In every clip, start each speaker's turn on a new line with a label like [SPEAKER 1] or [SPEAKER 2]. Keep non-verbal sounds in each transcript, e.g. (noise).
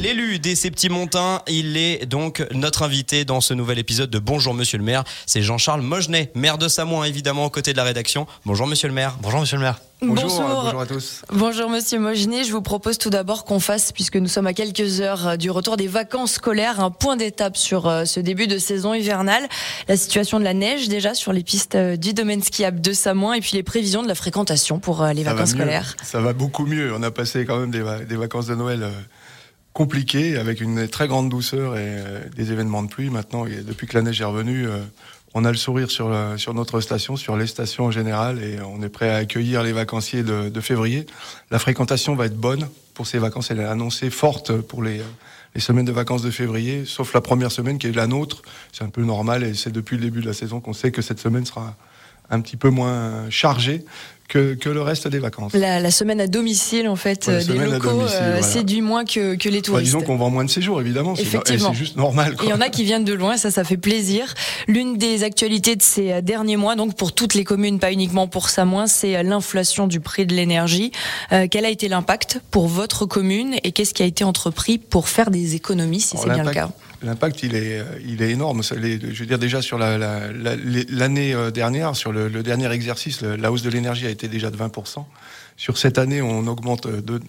[SPEAKER 1] l'élu des Septimontins, il est donc notre invité dans ce nouvel épisode de Bonjour Monsieur le maire. C'est Jean-Charles Mogenet, maire de Samoin, évidemment, aux côtés de la rédaction. Bonjour Monsieur le maire.
[SPEAKER 2] Bonjour Monsieur le maire.
[SPEAKER 3] Bonjour, bonjour, à tous. Bonjour Monsieur Mogenet, je vous propose tout d'abord qu'on fasse, puisque nous sommes à quelques heures euh, du retour des vacances scolaires, un point d'étape sur euh, ce début de saison hivernale, la situation de la neige déjà sur les pistes euh, du domaine skiable de Samoin et puis les prévisions de la fréquentation pour les vacances scolaires.
[SPEAKER 4] Ça va beaucoup mieux, on a passé quand même des, des vacances de Noël compliquées avec une très grande douceur et des événements de pluie. Maintenant, depuis que la neige est revenue, on a le sourire sur, sur notre station, sur les stations en général, et on est prêt à accueillir les vacanciers de, février. La fréquentation va être bonne pour ces vacances. Elle est annoncée forte pour les, les semaines de vacances de février, sauf la première semaine qui est la nôtre. C'est un peu normal, et c'est depuis le début de la saison qu'on sait que cette semaine sera un petit peu moins chargée que, que, le reste des vacances.
[SPEAKER 3] La, semaine à domicile, en fait, des locaux, euh, séduit moins que, que les touristes.
[SPEAKER 4] disons qu'on vend moins de séjours, évidemment.
[SPEAKER 3] Effectivement.
[SPEAKER 4] C'est juste normal.
[SPEAKER 3] Il y en a qui viennent de loin, ça, ça fait plaisir. L'une des actualités de ces derniers mois, donc pour toutes les communes, pas uniquement pour Samoin, c'est l'inflation du prix de l'énergie. Euh, quel a été l'impact pour votre commune et qu'est-ce qui a été entrepris pour faire des économies, si c'est bien le cas?
[SPEAKER 4] L'impact, il est, il est énorme. je veux dire, déjà sur l'année euh, dernière, sur le, le dernier exercice, la hausse de l'énergie a été déjà de 20%. Sur cette année, on augmente de,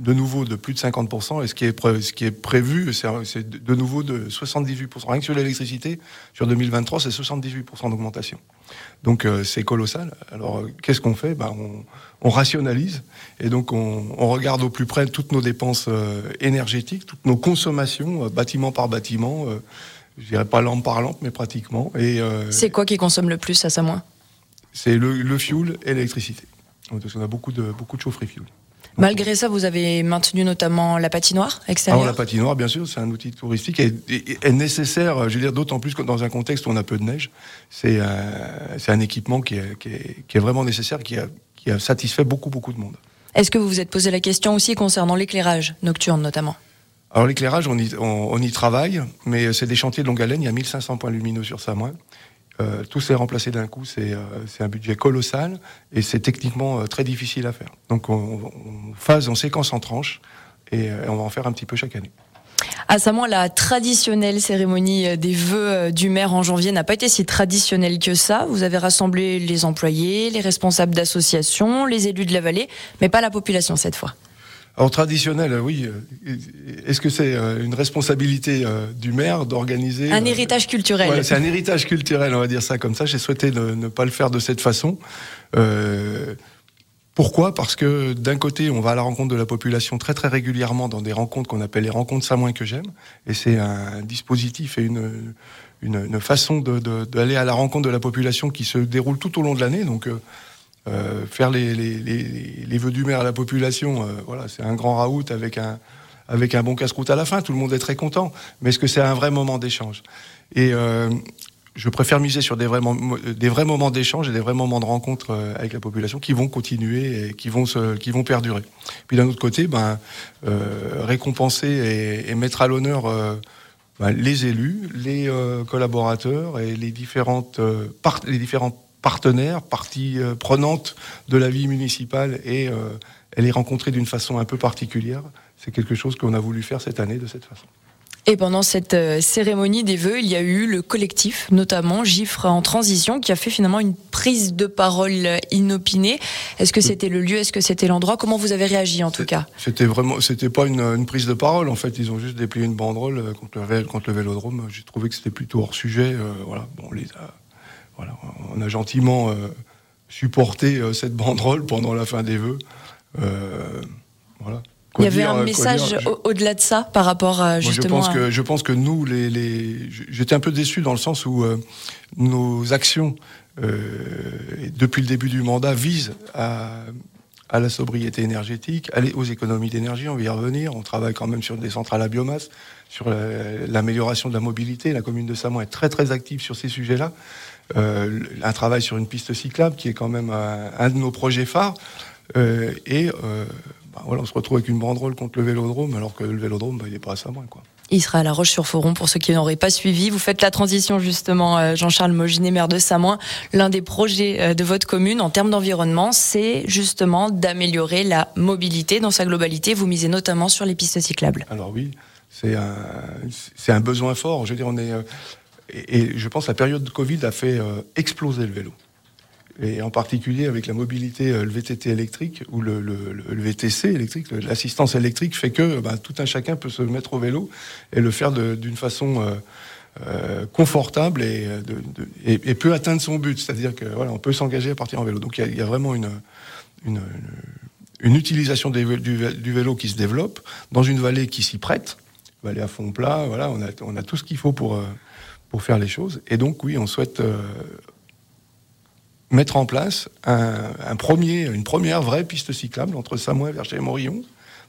[SPEAKER 4] de nouveau de plus de 50%, et ce qui est, pré, ce qui est prévu, c'est de nouveau de 78%. Rien que sur l'électricité, sur 2023, c'est 78% d'augmentation. Donc euh, c'est colossal. Alors euh, qu'est-ce qu'on fait? Ben, on, on, rationalise, et donc on, on, regarde au plus près toutes nos dépenses euh, énergétiques, toutes nos consommations, bâtiment par bâtiment, je dirais pas lampe par lampe, mais pratiquement. Et
[SPEAKER 3] C'est quoi qui consomme le plus à Samoin
[SPEAKER 4] c'est le, fuel et l'électricité. Parce qu'on a beaucoup de, beaucoup de chaufferie fuel.
[SPEAKER 3] Malgré ça, vous avez maintenu notamment la patinoire extérieure
[SPEAKER 4] Alors, La patinoire, bien sûr, c'est un outil touristique et est, nécessaire, je veux dire, d'autant plus que dans un contexte où on a peu de neige. C'est un équipement qui est, qui, est, qui est, vraiment nécessaire, qui a, qui a satisfait beaucoup, beaucoup de monde.
[SPEAKER 3] Est-ce que vous vous êtes posé la question aussi concernant l'éclairage nocturne notamment?
[SPEAKER 4] Alors l'éclairage, on y, on, y, travaille, mais c'est des chantiers de longue haleine. Il y a 1500 points lumineux sur Samoin. Euh, tout s'est remplacé d'un coup, c'est euh, un budget colossal et c'est techniquement euh, très difficile à faire. Donc on, phase en séquence en tranche et on va en faire un petit peu chaque année.
[SPEAKER 3] À Samoin, la traditionnelle cérémonie des vœux du maire en janvier n'a pas été si traditionnelle que ça. Vous avez rassemblé les employés, les responsables d'associations, les élus de la vallée, mais pas la population cette fois.
[SPEAKER 4] Alors traditionnel, oui. Est-ce que c'est euh, une responsabilité euh, du maire d'organiser
[SPEAKER 3] un héritage culturel
[SPEAKER 4] C'est un héritage culturel, on va dire ça comme ça. J'ai souhaité ne, pas le faire de cette façon. Euh, pourquoi? Parce que d'un côté, on va à la rencontre de la population très très régulièrement dans des rencontres qu'on appelle les rencontres Samoin que j'aime, et c'est un dispositif et une, une, façon d'aller à la rencontre de la population qui se déroule tout au long de l'année. Donc euh, faire les, vœux du maire à la population, euh, voilà, c'est un grand raout avec un, avec un bon casse-croûte à la fin. Tout le monde est très content. Mais est-ce que c'est un vrai moment d'échange? Et euh, je préfère miser sur des vrais, des vrais moments d'échange et des vrais moments de rencontre euh, avec la population qui vont continuer et qui vont, qui vont perdurer. Puis d'un autre côté, ben, euh, récompenser et, et, mettre à l'honneur ben, les élus, les collaborateurs et les différentes, les différentes partenaire, partie euh, prenante de la vie municipale et euh, elle est rencontrée d'une façon un peu particulière. C'est quelque chose qu'on a voulu faire cette année de cette façon.
[SPEAKER 3] Et pendant cette euh, cérémonie des vœux, il y a eu le collectif, notamment Gifre en transition, qui a fait finalement une prise de parole inopinée. Est-ce que c'était le lieu? Est-ce que c'était l'endroit? Comment vous avez réagi en tout cas?
[SPEAKER 4] C'était vraiment, c'était pas une, prise de parole. En fait, ils ont juste déplié une banderole contre le, contre le vélodrome. J'ai trouvé que c'était plutôt hors sujet. voilà, bon, les a on a gentiment euh, supporté euh, cette banderole pendant la fin des vœux. Euh,
[SPEAKER 3] Il y avait un message au-delà de ça par rapport à justement.
[SPEAKER 4] je, pense que, je pense que nous, les, j'étais un peu déçu dans le sens où nos actions depuis le début du mandat visent à, la sobriété énergétique, aller aux économies d'énergie, on va y revenir. On travaille quand même sur des centrales à biomasse, sur l'amélioration de la mobilité. La commune de Samoa est très très active sur ces sujets-là. Euh, un travail sur une piste cyclable qui est quand même un, de nos projets phares. Euh, et euh, bah, voilà, on se retrouve avec une banderole contre le vélodrome, alors que le vélodrome, bah, il n'est pas à Samoin. Quoi.
[SPEAKER 3] Il sera à La Roche-sur-Foron pour ceux qui n'auraient pas suivi. Vous faites la transition justement, euh, Jean-Charles Moginet, maire de Samoin. L'un des projets de votre commune en termes d'environnement, c'est justement d'améliorer la mobilité dans sa globalité. Vous misez notamment sur les pistes cyclables.
[SPEAKER 4] Alors oui, c'est un, c'est un besoin fort. Je veux dire, on est, euh, et, je pense que la période de Covid a fait exploser le vélo et en particulier avec la mobilité, le VTT électrique ou le, VTC électrique, l'assistance électrique fait que ben, tout un chacun peut se mettre au vélo et le faire d'une façon euh, euh, confortable et, peut atteindre son but. C'est-à-dire que voilà, on peut s'engager à partir en vélo. Donc il y, a vraiment une, utilisation du, vélo qui se développe dans une vallée qui s'y prête, vallée à fond plat. Voilà, on a, tout ce qu'il faut pour euh, pour faire les choses. Et donc oui, on souhaite mettre en place un, premier, une première vraie piste cyclable entre Samoin, Verger et Morillon.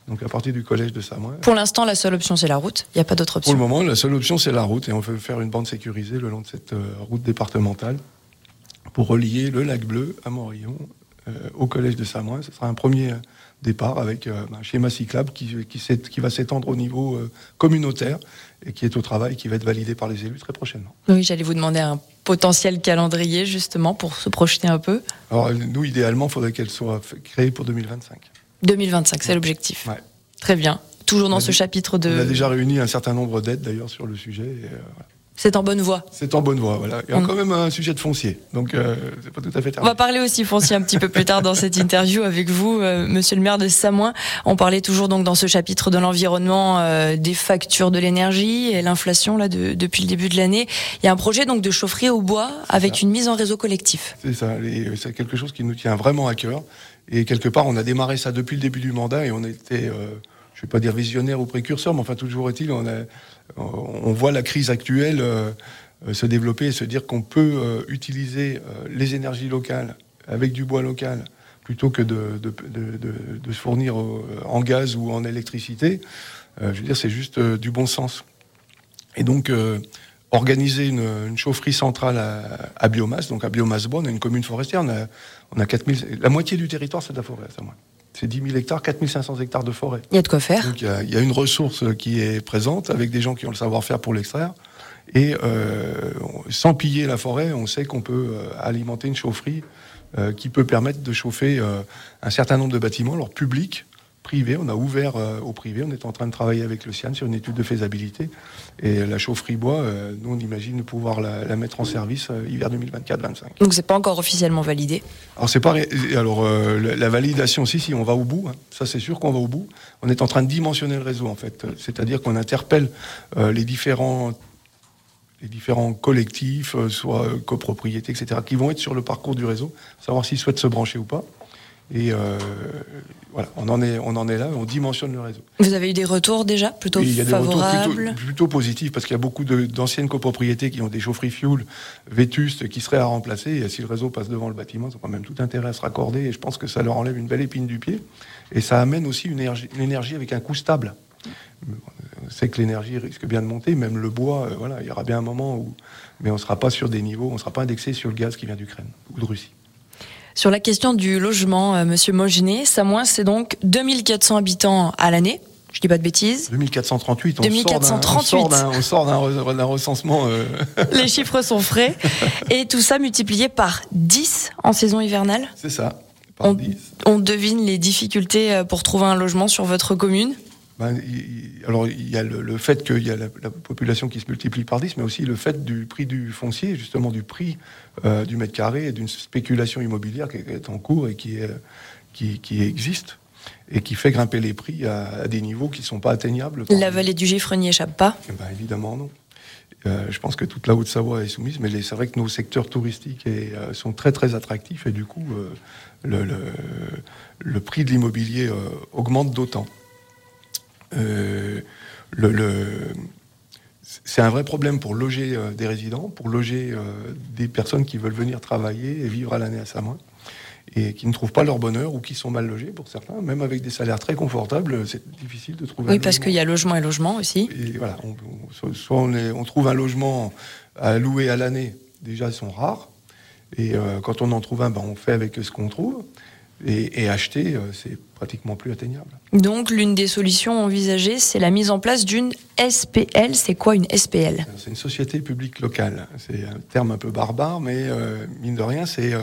[SPEAKER 4] Donc à partir du collège de Samoin.
[SPEAKER 3] Pour l'instant, la seule option, c'est la route. Il n'y a pas d'autre option.
[SPEAKER 4] Pour le moment, la seule option, c'est la route. Et on veut faire une bande sécurisée le long de cette euh, route départementale pour relier le lac Bleu à Morillon euh, au collège de Samoin. Ce sera un premier départ avec euh, un schéma cyclable qui, qui, va s'étendre au niveau communautaire et qui est au travail, qui va être validé par les élus très prochainement.
[SPEAKER 3] Oui, j'allais vous demander un potentiel calendrier justement pour se projeter un peu.
[SPEAKER 4] Alors nous, idéalement, il faudrait qu'elle soit créée pour 2025.
[SPEAKER 3] 2025, c'est l'objectif. Ouais. Très bien. Toujours dans ce chapitre de...
[SPEAKER 4] On a déjà réuni un certain nombre d'aides d'ailleurs sur le sujet. Et, euh,
[SPEAKER 3] c'est en bonne voie.
[SPEAKER 4] C'est en bonne voie, voilà. Il y a mm. quand même un sujet de foncier, donc euh, c'est pas tout à fait terminé.
[SPEAKER 3] On va parler aussi foncier un petit peu plus tard dans cette interview avec vous, euh, Monsieur le maire de Samoin. On parlait toujours donc dans ce chapitre de l'environnement euh, des factures de l'énergie et l'inflation là depuis le début de l'année. Il y a un projet donc de chaufferie au bois avec une mise en réseau collectif.
[SPEAKER 4] C'est ça, c'est quelque chose qui nous tient vraiment à cœur. Et quelque part, on a démarré ça depuis le début du mandat et on était, je ne vais pas dire visionnaire ou précurseur, mais enfin toujours est-il, on a on voit la crise actuelle euh, euh, se développer et se dire qu'on peut euh, utiliser les énergies locales avec du bois local plutôt que de, se fournir en gaz ou en électricité. je veux dire, c'est juste du bon sens. Et donc, organiser une, chaufferie centrale à, biomasse, donc à biomasse bois, on a une commune forestière, on a, 4000, la moitié du territoire, c'est de la forêt, ça, moi c'est 10 000 hectares, 4 500 hectares de forêt.
[SPEAKER 3] Il y a de quoi faire.
[SPEAKER 4] Donc il y, a, une ressource qui est présente avec des gens qui ont le savoir-faire pour l'extraire. Et euh, sans piller la forêt, on sait qu'on peut euh, alimenter une chaufferie euh, qui peut permettre de chauffer un certain nombre de bâtiments, alors publics, privé. On a ouvert euh, au privé. On est en train de travailler avec le CIAN sur une étude de faisabilité. Et la chaufferie bois, euh, nous, on imagine pouvoir la, mettre en service euh, hiver 2024-25.
[SPEAKER 3] Donc, c'est pas encore officiellement validé?
[SPEAKER 4] Alors, c'est pas. Alors, la validation, si, si, on va au bout. Hein. Ça, c'est sûr qu'on va au bout. On est en train de dimensionner le réseau, en fait. C'est-à-dire qu'on interpelle les différents les différents collectifs, soit copropriétés, etc., qui vont être sur le parcours du réseau, savoir s'ils souhaitent se brancher ou pas. Et euh, voilà, on en, est, on en est là, on dimensionne le réseau.
[SPEAKER 3] Vous avez eu des retours déjà plutôt il y a des favorables
[SPEAKER 4] retours plutôt, positifs parce qu'il y a beaucoup d'anciennes copropriétés qui ont des chaufferies fuel vétustes qui seraient à remplacer. Et si le réseau passe devant le bâtiment, ils ont quand même tout intérêt à se raccorder. Et je pense que ça leur enlève une belle épine du pied. Et ça amène aussi une énergie, une énergie avec un coût stable. On sait que l'énergie risque bien de monter, même le bois, euh, voilà, il y aura bien un moment où. Mais on ne sera pas sur des niveaux, on ne sera pas indexé sur le gaz qui vient d'Ukraine ou de Russie.
[SPEAKER 3] Sur la question du logement, euh, Monsieur Mogenet, Samoin, c'est donc 2400 habitants à l'année. Je dis pas de bêtises.
[SPEAKER 4] 2438. On
[SPEAKER 3] 2438.
[SPEAKER 4] On sort d'un recensement. Euh. (laughs)
[SPEAKER 3] Les chiffres sont frais. Et tout ça multiplié par 10 en saison hivernale.
[SPEAKER 4] C'est ça.
[SPEAKER 3] On, on, devine les difficultés euh, pour trouver un logement sur votre commune.
[SPEAKER 4] Ben, alors, il y a le, fait qu'il y a la, population qui se multiplie par 10, mais aussi le fait du prix du foncier, justement du prix euh, du mètre carré et d'une spéculation immobilière qui est en cours et qui, est, qui, existe et qui fait grimper les prix à, des niveaux qui ne sont pas atteignables.
[SPEAKER 3] La vallée du Gifre n'y échappe pas?
[SPEAKER 4] Eh ben, Évidemment, non. Euh, je pense que toute la Haute-Savoie est soumise, mais c'est vrai que nos secteurs touristiques euh, sont très très attractifs et du coup, le, le, prix de l'immobilier augmente d'autant. Euh, le, c'est un vrai problème pour loger euh, des résidents, pour loger euh, des personnes qui veulent venir travailler et vivre à l'année à Samoin et qui ne trouvent pas leur bonheur ou qui sont mal logés pour certains, même avec des salaires très confortables, c'est difficile de trouver.
[SPEAKER 3] Oui, parce qu'il y a logement et logement aussi.
[SPEAKER 4] Et voilà, soit on, on, trouve un logement à louer à l'année, déjà ils sont rares, et quand on en trouve un, ben, on fait avec ce qu'on trouve. Et, acheter, c'est pratiquement plus atteignable.
[SPEAKER 3] Donc l'une des solutions envisagées, c'est la mise en place d'une SPL. C'est quoi une SPL
[SPEAKER 4] C'est une société publique locale. C'est un terme un peu barbare, mais mine de rien, c'est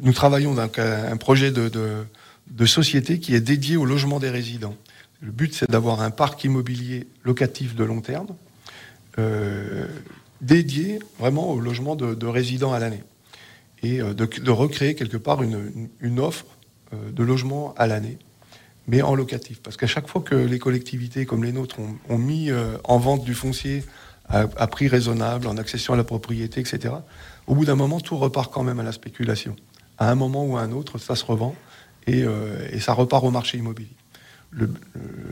[SPEAKER 4] nous travaillons dans un projet de, de société qui est dédié au logement des résidents. Le but, c'est d'avoir un parc immobilier locatif de long terme euh, dédié vraiment au logement de, résidents à l'année et euh, de, recréer quelque part une, offre euh, de logement à l'année, mais en locatif. Parce qu'à chaque fois que les collectivités comme les nôtres ont, mis en vente du foncier à, prix raisonnable, en accession à la propriété, etc., au bout d'un moment, tout repart quand même à la spéculation. À un moment ou à un autre, ça se revend et, ça repart au marché immobilier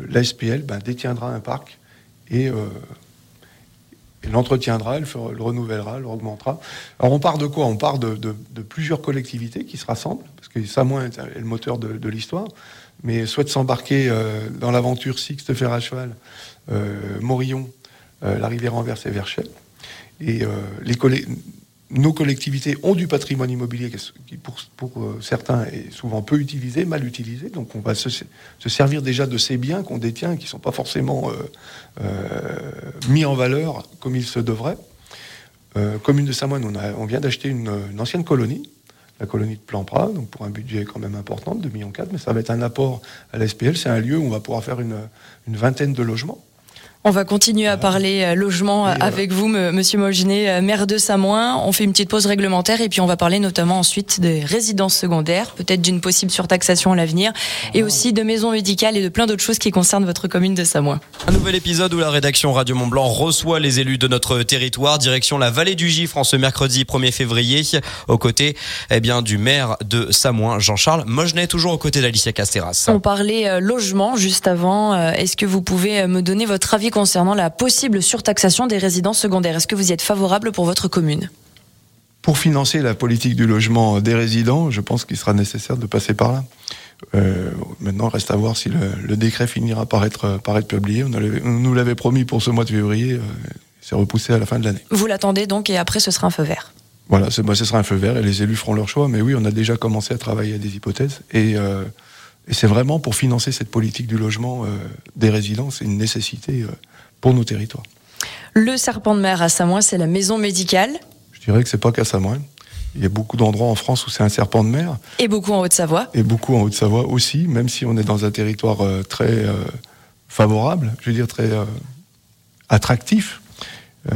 [SPEAKER 4] la SPL ben, détiendra un parc et, euh, l'entretiendra, le, le, renouvellera, le augmentera. Alors on part de quoi? On part de, plusieurs collectivités qui se rassemblent, parce que Samoin est le moteur de, l'histoire, mais souhaite s'embarquer euh, dans l'aventure Sixte Fer à cheval, euh, Morillon, la rivière Anvers et Verchel. Et les, nos collectivités ont du patrimoine immobilier qui, pour, euh, certains, est souvent peu utilisé, mal utilisé. Donc, on va se, servir déjà de ces biens qu'on détient, qui ne sont pas forcément euh, euh, mis en valeur comme il se devrait. commune de Samoine, on, on vient d'acheter une, ancienne colonie, la colonie de Plampras, donc pour un budget quand même important, de 2,4 millions, mais ça va être un apport à la SPL. C'est un lieu où on va pouvoir faire une vingtaine de logements.
[SPEAKER 3] On va continuer à parler euh, logement avec vous, Monsieur Molginet, euh, maire de Samoin. On fait une petite pause réglementaire et puis on va parler notamment ensuite des résidences secondaires, peut-être d'une possible surtaxation à l'avenir, et aussi de maisons médicales et de plein d'autres choses qui concernent votre commune de Samoin.
[SPEAKER 1] Un nouvel épisode où la rédaction Radio Mont Blanc reçoit les élus de notre territoire, direction la vallée du Gifre en ce mercredi 1er février, aux côtés eh bien, du maire de Samoin, Jean-Charles Mogenet, toujours aux côtés d'Alicia Casteras.
[SPEAKER 3] On parlait euh, logement juste avant. Est-ce que vous pouvez me donner votre avis concernant la possible surtaxation des résidences secondaires. Est-ce que vous y êtes favorable pour votre commune?
[SPEAKER 4] Pour financer la politique du logement des résidents, je pense qu'il sera nécessaire de passer par là. Euh, maintenant, reste à voir si le, décret finira par être, par être publié. On, nous l'avait promis pour ce mois de février. Euh, c'est repoussé à la fin de l'année.
[SPEAKER 3] Vous l'attendez donc et après ce sera un feu vert?
[SPEAKER 4] Voilà, ce sera un feu vert et les élus feront leur choix. Mais oui, on a déjà commencé à travailler à des hypothèses. Et euh, et c'est vraiment pour financer cette politique du logement euh, des résidents, c'est une nécessité euh, pour nos territoires.
[SPEAKER 3] Le serpent de mer à Samoin, c'est la maison médicale
[SPEAKER 4] Je dirais que c'est pas qu'à Samoin. Il y a beaucoup d'endroits en France où c'est un serpent de mer.
[SPEAKER 3] Et beaucoup en Haute-Savoie.
[SPEAKER 4] Et beaucoup en Haute-Savoie aussi, même si on est dans un territoire euh, très favorable, je veux dire très attractif. Euh,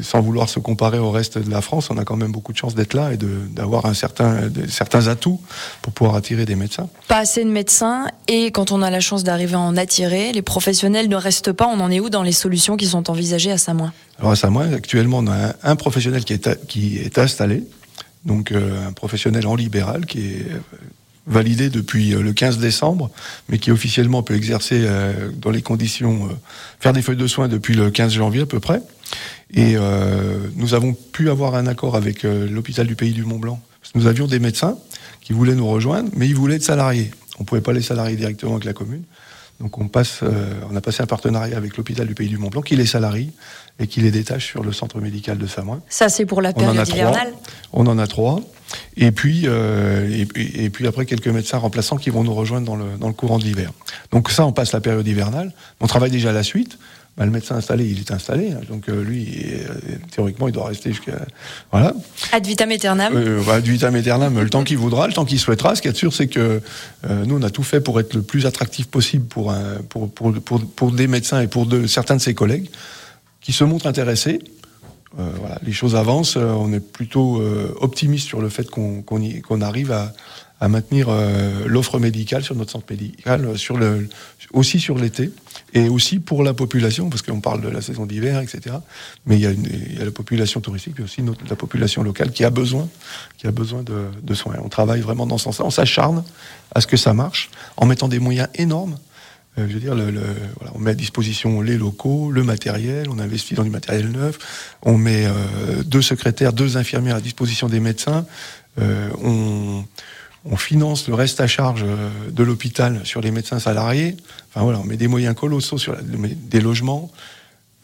[SPEAKER 4] sans vouloir se comparer au reste de la France, on a quand même beaucoup de chance d'être là et d'avoir un certain, certains atouts pour pouvoir attirer des médecins.
[SPEAKER 3] Pas assez de médecins et quand on a la chance d'arriver à en attirer, les professionnels ne restent pas. On en est où dans les solutions qui sont envisagées à Samoin
[SPEAKER 4] Alors à Samoin, actuellement, on a un, professionnel qui est, qui est installé, donc euh, un professionnel en libéral qui est validé depuis euh, le 15 décembre, mais qui officiellement peut exercer euh, dans les conditions, euh, faire des feuilles de soins depuis le 15 janvier à peu près. Et nous avons pu avoir un accord avec l'hôpital du Pays du Mont Blanc. nous avions des médecins qui voulaient nous rejoindre, mais ils voulaient être salariés. On ne pouvait pas les salarier directement avec la commune. Donc on, passe, euh, on a passé un partenariat avec l'hôpital du Pays du Mont-Blanc qui les salarie et qui les détache sur le centre médical de Samoin.
[SPEAKER 3] Ça c'est pour la période hivernale?
[SPEAKER 4] On en a trois. Et puis, euh, et, puis après quelques médecins remplaçants qui vont nous rejoindre dans le, dans le courant de l'hiver. Donc ça, on passe la période hivernale. On travaille déjà à la suite. Bah, le médecin installé, il est installé. Hein. donc euh, lui, euh, théoriquement, il doit rester jusqu'à voilà.
[SPEAKER 3] Ad vitam aeternam.
[SPEAKER 4] Euh, ad vitam aeternam, le temps qu'il voudra, le temps qu'il souhaitera. Ce qui est sûr, c'est que euh, nous, on a tout fait pour être le plus attractif possible pour un, pour, pour, pour, pour des médecins et pour de, certains de ses collègues qui se montrent intéressés. Voilà, les choses avancent. on est plutôt optimiste sur le fait qu'on arrive à, à maintenir l'offre médicale sur notre centre médical, sur le, aussi sur l'été et aussi pour la population, parce qu'on parle de la saison d'hiver, etc. Mais il y, a y, a la population touristique, mais aussi notre, la population locale qui a besoin, qui a besoin de, de soins. On travaille vraiment dans ce sens-là. On s'acharne à ce que ça marche, en mettant des moyens énormes. Euh, je veux dire, on met à disposition les locaux, le matériel, on investit dans du matériel neuf, on met euh, deux secrétaires, deux infirmières à disposition des médecins, euh, on finance le reste à charge de l'hôpital sur les médecins salariés. Enfin voilà, on met des moyens colossaux sur des logements.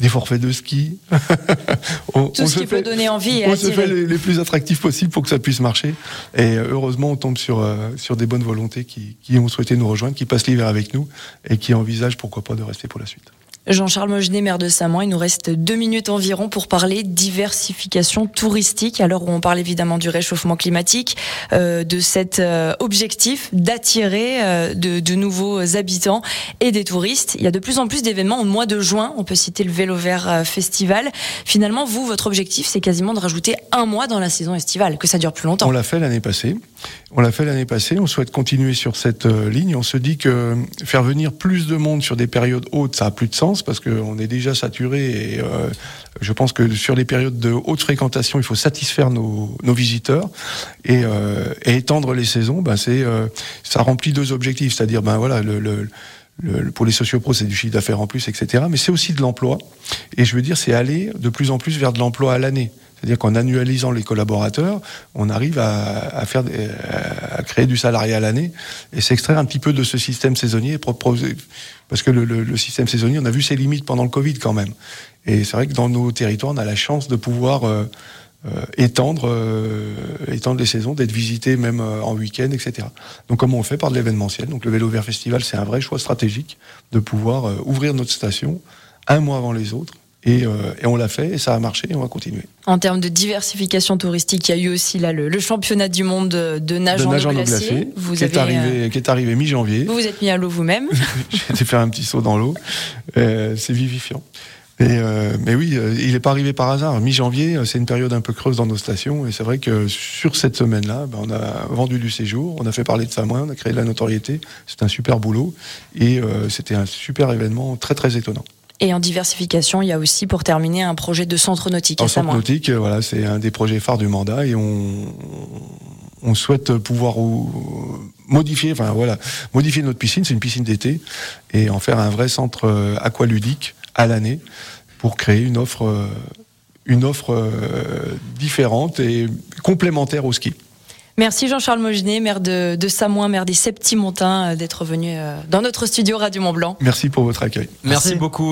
[SPEAKER 4] Des forfaits de ski. (laughs)
[SPEAKER 3] on, Tout ce qui peut donner envie.
[SPEAKER 4] on se fait les, plus attractifs possibles pour que ça puisse marcher. Et euh, heureusement, on tombe sur, euh, sur des bonnes volontés qui, qui ont souhaité nous rejoindre, qui passent l'hiver avec nous et qui envisagent pourquoi pas de rester pour la suite.
[SPEAKER 3] Jean-Charles Mogenet, maire de Samoin, il nous reste deux minutes environ pour parler diversification touristique. Alors où on parle évidemment du réchauffement climatique, euh, de cet euh, objectif d'attirer euh, de, de, nouveaux habitants et des touristes. Il y a de plus en plus d'événements au mois de juin. On peut citer le Vélo Vert Festival. Finalement, vous, votre objectif, c'est quasiment de rajouter un mois dans la saison estivale, que ça dure plus longtemps.
[SPEAKER 4] On l'a fait l'année passée. On l'a fait l'année passée. On souhaite continuer sur cette ligne. On se dit que faire venir plus de monde sur des périodes hautes, ça a plus de sens parce qu'on est déjà saturé et euh, je pense que sur les périodes de haute fréquentation, il faut satisfaire nos, visiteurs et, euh, étendre les saisons. Ben c'est euh, ça remplit deux objectifs, c'est-à-dire ben voilà pour les sociopros, c'est du chiffre d'affaires en plus, etc. Mais c'est aussi de l'emploi. Et je veux dire, c'est aller de plus en plus vers de l'emploi à l'année. C'est-à-dire qu'en annualisant les collaborateurs, on arrive à, créer du salarié à l'année et s'extraire un petit peu de ce système saisonnier. Parce que le, système saisonnier, on a vu ses limites pendant le Covid quand même. Et c'est vrai que dans nos territoires, on a la chance de pouvoir euh, euh, étendre, euh, étendre les saisons, d'être visité même en week-end, etc. Donc comment on fait Par de l'événementiel. Donc le Vélo Vert Festival, c'est un vrai choix stratégique de pouvoir ouvrir notre station un mois avant les autres euh, et, on l'a fait et ça a marché et on va continuer.
[SPEAKER 3] En termes de diversification touristique, il y a eu aussi là le, championnat du monde de nage, en, eau glacée.
[SPEAKER 4] Vous qui, est arrivé, euh, qui est arrivé mi-janvier.
[SPEAKER 3] Vous vous êtes mis à l'eau vous-même. (laughs)
[SPEAKER 4] J'ai été faire un petit saut dans l'eau. Euh, c'est vivifiant. mais oui, il n'est pas arrivé par hasard. Mi-janvier, c'est une période un peu creuse dans nos stations. Et c'est vrai que sur cette semaine-là, ben, on a vendu du séjour, on a fait parler de Samoin, on a créé de la notoriété. C'est un super boulot. Et c'était un super événement très très étonnant.
[SPEAKER 3] Et en diversification, il y a aussi, pour terminer, un projet de centre nautique.
[SPEAKER 4] Un centre nautique, euh, voilà, c'est un des projets phares du mandat et on, on souhaite pouvoir modifier, enfin voilà, modifier notre piscine. C'est une piscine d'été et en faire un vrai centre euh, aqualudique à l'année pour créer une offre, euh, une offre différente et complémentaire au ski.
[SPEAKER 3] Merci Jean-Charles Mogenet, maire de, de Samoin, maire des Septimontins, d'être venu dans notre studio Radio Mont Blanc.
[SPEAKER 4] Merci pour votre accueil.
[SPEAKER 1] Merci beaucoup.